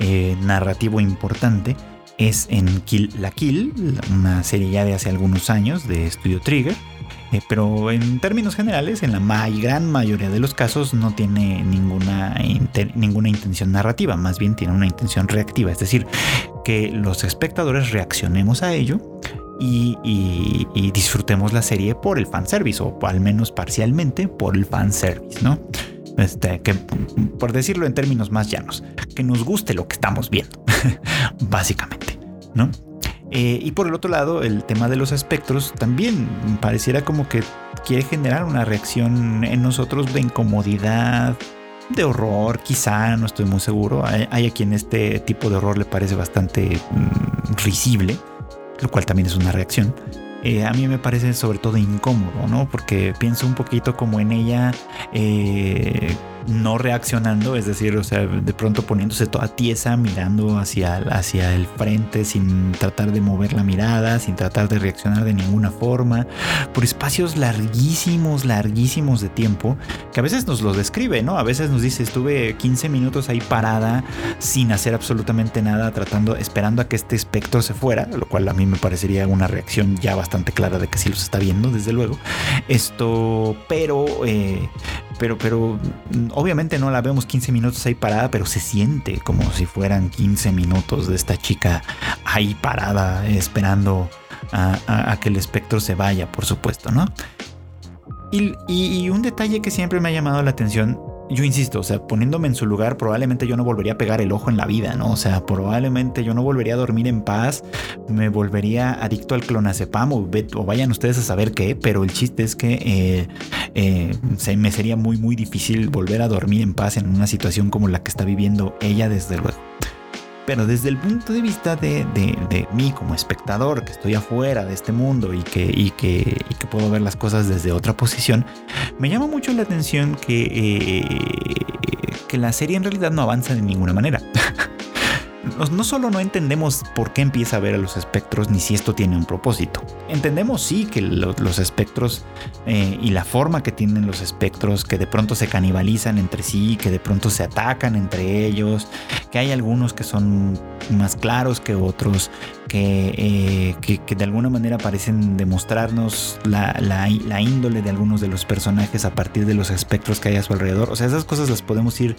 eh, narrativo importante es en Kill la Kill, una serie ya de hace algunos años de Studio Trigger. Eh, pero en términos generales, en la gran mayoría de los casos no tiene ninguna, ninguna intención narrativa, más bien tiene una intención reactiva, es decir, que los espectadores reaccionemos a ello y, y disfrutemos la serie por el fanservice, o al menos parcialmente por el fanservice, ¿no? Este, que, por decirlo en términos más llanos, que nos guste lo que estamos viendo, <laughs> básicamente, ¿no? Eh, y por el otro lado, el tema de los espectros también pareciera como que quiere generar una reacción en nosotros de incomodidad, de horror, quizá, no estoy muy seguro. Hay, a quien este tipo de horror le parece bastante mm, risible, lo cual también es una reacción. Eh, a mí me parece sobre todo incómodo, ¿no? Porque pienso un poquito como en ella eh, no reaccionando, es decir, o sea, de pronto poniéndose toda tiesa, mirando hacia, hacia el frente sin tratar de mover la mirada, sin tratar de reaccionar de ninguna forma, por espacios larguísimos, larguísimos de tiempo, que a veces nos lo describe, ¿no? A veces nos dice, estuve 15 minutos ahí parada, sin hacer absolutamente nada, tratando, esperando a que este espectro se fuera, lo cual a mí me parecería una reacción ya bastante clara de que sí los está viendo, desde luego. Esto, pero, eh, pero, pero obviamente no la vemos 15 minutos ahí parada, pero se siente como si fueran 15 minutos de esta chica ahí parada esperando a, que el espectro se vaya, por supuesto, ¿no? Y, un detalle que siempre me ha llamado la atención yo insisto, o sea, poniéndome en su lugar, probablemente yo no volvería a pegar el ojo en la vida, ¿no? O sea, probablemente yo no volvería a dormir en paz, me volvería adicto al clonazepam o, o vayan ustedes a saber qué, pero el chiste es que eh, eh, se, me sería muy, muy difícil volver a dormir en paz en una situación como la que está viviendo ella, desde luego. Pero desde el punto de vista de, mí como espectador, que estoy afuera de este mundo y que, y que, que puedo ver las cosas desde otra posición, me llama mucho la atención que, eh, que la serie en realidad no avanza de ninguna manera. <laughs> no solo no entendemos por qué empieza a ver a los espectros ni si esto tiene un propósito. Entendemos sí que los, espectros eh, y la forma que tienen los espectros, que de pronto se canibalizan entre sí, que de pronto se atacan entre ellos, que hay algunos que son más claros que otros, que, eh, de alguna manera parecen demostrarnos la, la índole de algunos de los personajes a partir de los espectros que hay a su alrededor. O sea, esas cosas las podemos ir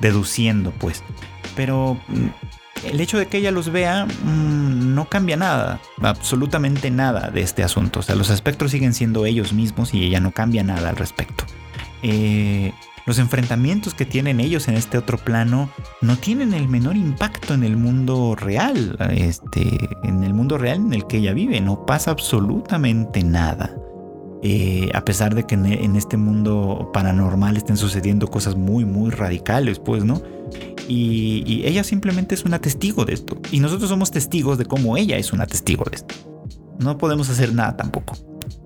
deduciendo, pues. Pero mm, el hecho de que ella los vea mm, no cambia nada, absolutamente nada de este asunto. O sea, los espectros siguen siendo ellos mismos y ella no cambia nada al respecto. Eh, los enfrentamientos que tienen ellos en este otro plano no tienen el menor impacto en el mundo real, este, en el mundo real en el que ella vive, no pasa absolutamente nada. Eh, a pesar de que en, este mundo paranormal estén sucediendo cosas muy, muy radicales, pues, ¿no? Y, ella simplemente es una testigo de esto. Y nosotros somos testigos de cómo ella es una testigo de esto. No podemos hacer nada tampoco.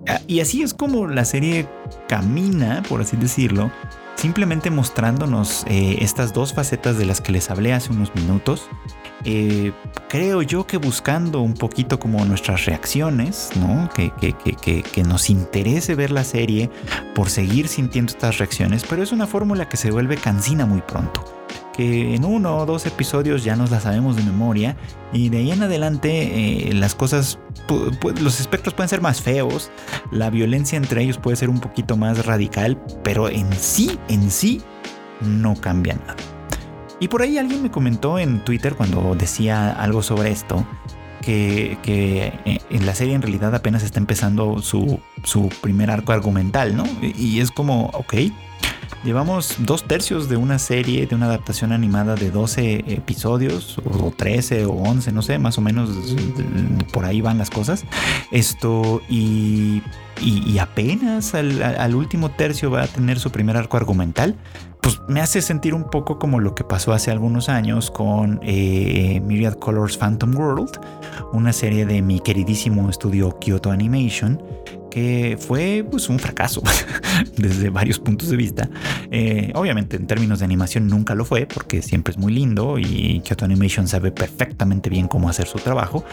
Ah, y así es como la serie camina, por así decirlo, simplemente mostrándonos eh, estas dos facetas de las que les hablé hace unos minutos eh, creo yo que buscando un poquito como nuestras reacciones, ¿no? Que, nos interese ver la serie por seguir sintiendo estas reacciones, pero es una fórmula que se vuelve cansina muy pronto que en uno o dos episodios ya nos la sabemos de memoria y de ahí en adelante eh, las cosas, los espectros pueden ser más feos, la violencia entre ellos puede ser un poquito más radical, pero en sí, en sí, no cambia nada. Y por ahí alguien me comentó en Twitter cuando decía algo sobre esto, que, eh, en la serie en realidad apenas está empezando su, su primer arco argumental, ¿no? Y es como, ok, Llevamos dos tercios de una serie, de una adaptación animada de 12 episodios, o 13 o 11, no sé, más o menos por ahí van las cosas. Esto, y, y, apenas al, último tercio va a tener su primer arco argumental. Pues me hace sentir un poco como lo que pasó hace algunos años con eh, Myriad Colors Phantom World, una serie de mi queridísimo estudio Kyoto Animation que fue pues, un fracaso <laughs> desde varios puntos de vista. Eh, obviamente en términos de animación nunca lo fue porque siempre es muy lindo y Kyoto Animation sabe perfectamente bien cómo hacer su trabajo,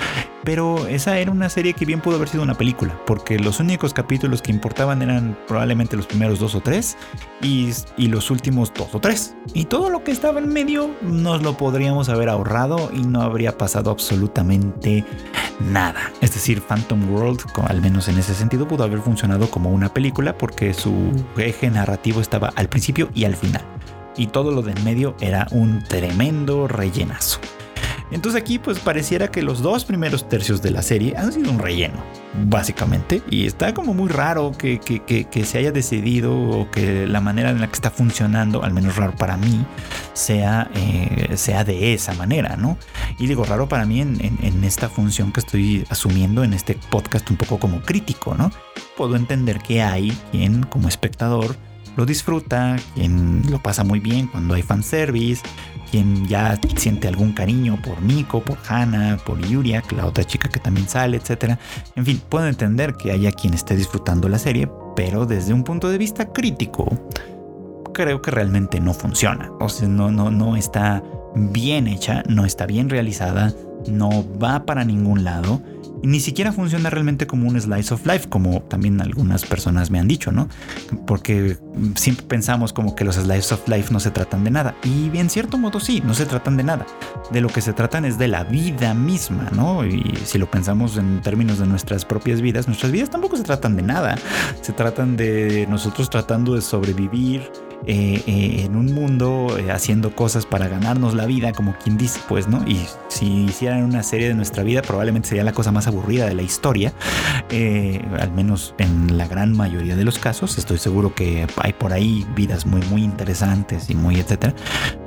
pero esa era una serie que bien pudo haber sido una película porque los únicos capítulos que importaban eran probablemente los primeros dos o tres y, y los últimos dos o tres. Y todo lo que estaba en medio nos lo podríamos haber ahorrado y no habría pasado absolutamente nada. Es decir, Phantom World, al menos en ese sentido, pudo haber funcionado como una película porque su eje narrativo estaba al principio y al final. Y todo lo de en medio era un tremendo rellenazo. Entonces aquí pues pareciera que los dos primeros tercios de la serie han sido un relleno, básicamente. Y está como muy raro que, se haya decidido o que la manera en la que está funcionando, al menos raro para mí, sea, eh, sea de esa manera, ¿no? Y digo raro para mí en, en esta función que estoy asumiendo en este podcast un poco como crítico, ¿no? Puedo entender que hay quien como espectador lo disfruta, quien lo pasa muy bien cuando hay fanservice, quien ya siente algún cariño por Miko, por Hannah, por Yuria, la otra chica que también sale, etc. En fin, puedo entender que haya quien esté disfrutando la serie, pero desde un punto de vista crítico, creo que realmente no funciona. Sea, no, no, no está bien hecha, no está bien realizada, no va para ningún lado ni siquiera funciona realmente como un slice of life, como también algunas personas me han dicho, ¿no? Porque siempre pensamos como que los slice of life no se tratan de nada. Y en cierto modo sí, no se tratan de nada. De lo que se tratan es de la vida misma, ¿no? Y si lo pensamos en términos de nuestras propias vidas, nuestras vidas tampoco se tratan de nada. Se tratan de nosotros tratando de sobrevivir eh, eh, en un mundo eh, haciendo cosas para ganarnos la vida, como quien dice, pues, ¿no? Y si hicieran una serie de nuestra vida, probablemente sería la cosa más aburrida de la historia, al menos en la gran mayoría de los casos. Estoy seguro que hay por ahí vidas muy, muy interesantes y muy etcétera,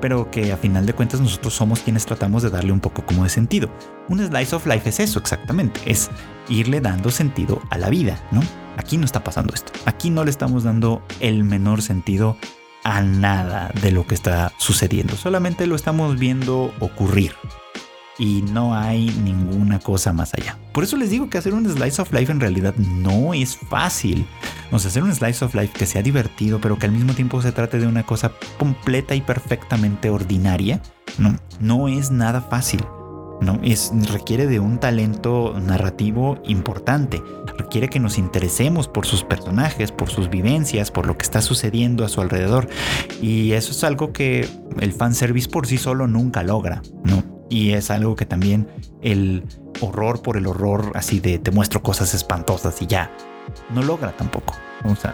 pero que a final de cuentas nosotros somos quienes tratamos de darle un poco como de sentido. Un slice of life es eso exactamente, es irle dando sentido a la vida, ¿no? Aquí no está pasando esto. Aquí no le estamos dando el menor sentido a nada de lo que está sucediendo, solamente lo estamos viendo ocurrir y no hay ninguna cosa más allá. Por eso les digo que hacer un slice of life en realidad no es fácil. O sea, hacer un slice of life que sea divertido, pero que al mismo tiempo se trate de una cosa completa y perfectamente ordinaria, no, no es nada fácil. ¿No? Es, requiere de un talento narrativo importante, requiere que nos interesemos por sus personajes, por sus vivencias, por lo que está sucediendo a su alrededor. Y eso es algo que el fanservice por sí solo nunca logra, ¿no? Y es algo que también el horror por el horror, así de te muestro cosas espantosas y ya, no logra tampoco.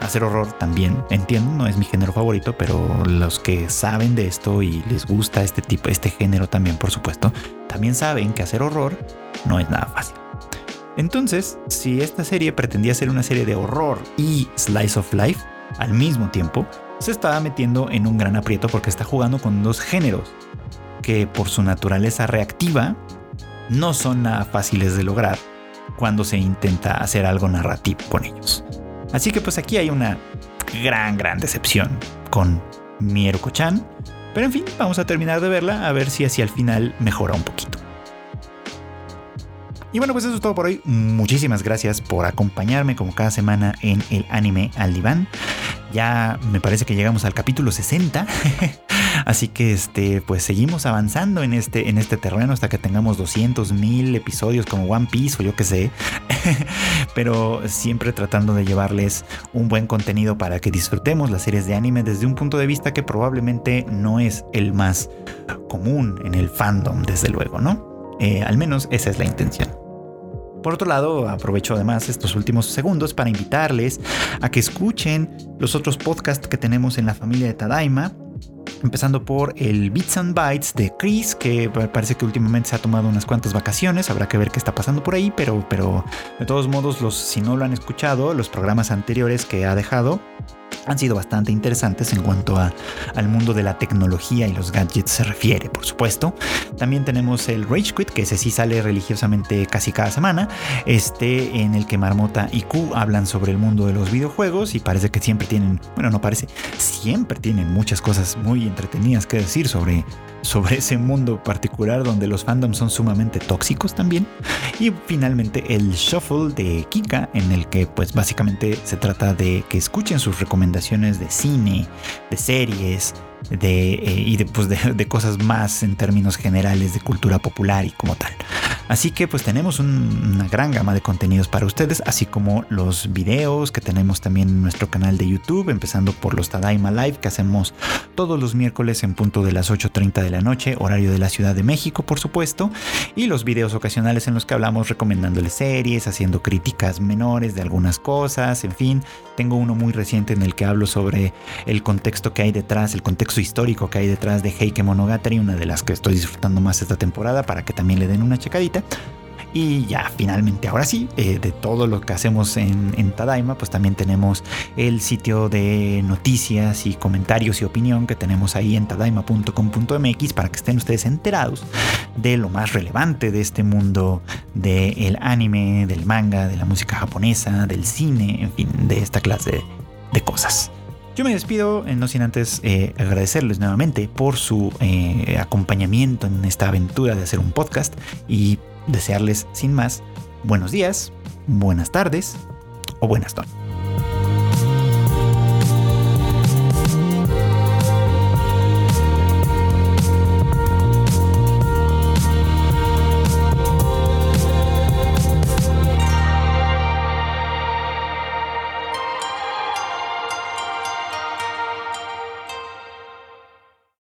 Hacer horror también, entiendo, no es mi género favorito, pero los que saben de esto y les gusta este tipo, este género también, por supuesto, también saben que hacer horror no es nada fácil. Entonces, si esta serie pretendía ser una serie de horror y slice of life al mismo tiempo, se estaba metiendo en un gran aprieto porque está jugando con dos géneros que por su naturaleza reactiva no son nada fáciles de lograr cuando se intenta hacer algo narrativo con ellos. Así que pues aquí hay una gran, gran decepción con Mieruko-chan. Pero en fin, vamos a terminar de verla a ver si así al final mejora un poquito. Y bueno, pues eso es todo por hoy. Muchísimas gracias por acompañarme como cada semana en el anime al diván. Ya me parece que llegamos al capítulo 60. <laughs> Así que este, pues seguimos avanzando en este, en este terreno hasta que tengamos 200 mil episodios como One Piece o yo que sé. <laughs> Pero siempre tratando de llevarles un buen contenido para que disfrutemos las series de anime desde un punto de vista que probablemente no es el más común en el fandom, desde luego, ¿no? Eh, al menos esa es la intención. Por otro lado, aprovecho además estos últimos segundos para invitarles a que escuchen los otros podcasts que tenemos en la familia de Tadaima. Empezando por el Bits and Bytes de Chris, que parece que últimamente se ha tomado unas cuantas vacaciones. Habrá que ver qué está pasando por ahí, pero, pero de todos modos, los, si no lo han escuchado, los programas anteriores que ha dejado han sido bastante interesantes en cuanto a, al mundo de la tecnología y los gadgets se refiere, por supuesto. También tenemos el Rage Quit, que ese sí sale religiosamente casi cada semana, este en el que Marmota y Q hablan sobre el mundo de los videojuegos y parece que siempre tienen, bueno, no parece, siempre tienen muchas cosas muy entretenidas que decir sobre, sobre ese mundo particular donde los fandoms son sumamente tóxicos también. Y finalmente el Shuffle de Kika, en el que pues básicamente se trata de que escuchen sus recomendaciones de cine, de series, de, eh, y pues de, cosas más en términos generales de cultura popular y como tal. Así que pues tenemos una gran gama de contenidos para ustedes, así como los videos que tenemos también en nuestro canal de YouTube, empezando por los Tadaima Live que hacemos todos los miércoles en punto de las 8.30 de la noche, horario de la Ciudad de México, por supuesto, y los videos ocasionales en los que hablamos recomendándoles series, haciendo críticas menores de algunas cosas, en fin, tengo uno muy reciente en el que hablo sobre el contexto que hay detrás, el contexto histórico que hay detrás de Heike Monogatari, una de las que estoy disfrutando más esta temporada para que también le den una checadita. Y ya finalmente, ahora sí, eh, de todo lo que hacemos en, Tadaima, pues también tenemos el sitio de noticias y comentarios y opinión que tenemos ahí en tadaima.com.mx para que estén ustedes enterados de lo más relevante de este mundo del anime, del manga, de la música japonesa, del cine, en fin, de esta clase de cosas. Yo me despido, eh, no sin antes eh, agradecerles nuevamente por su acompañamiento en esta aventura de hacer un podcast y desearles sin más buenos días, buenas tardes o buenas noches.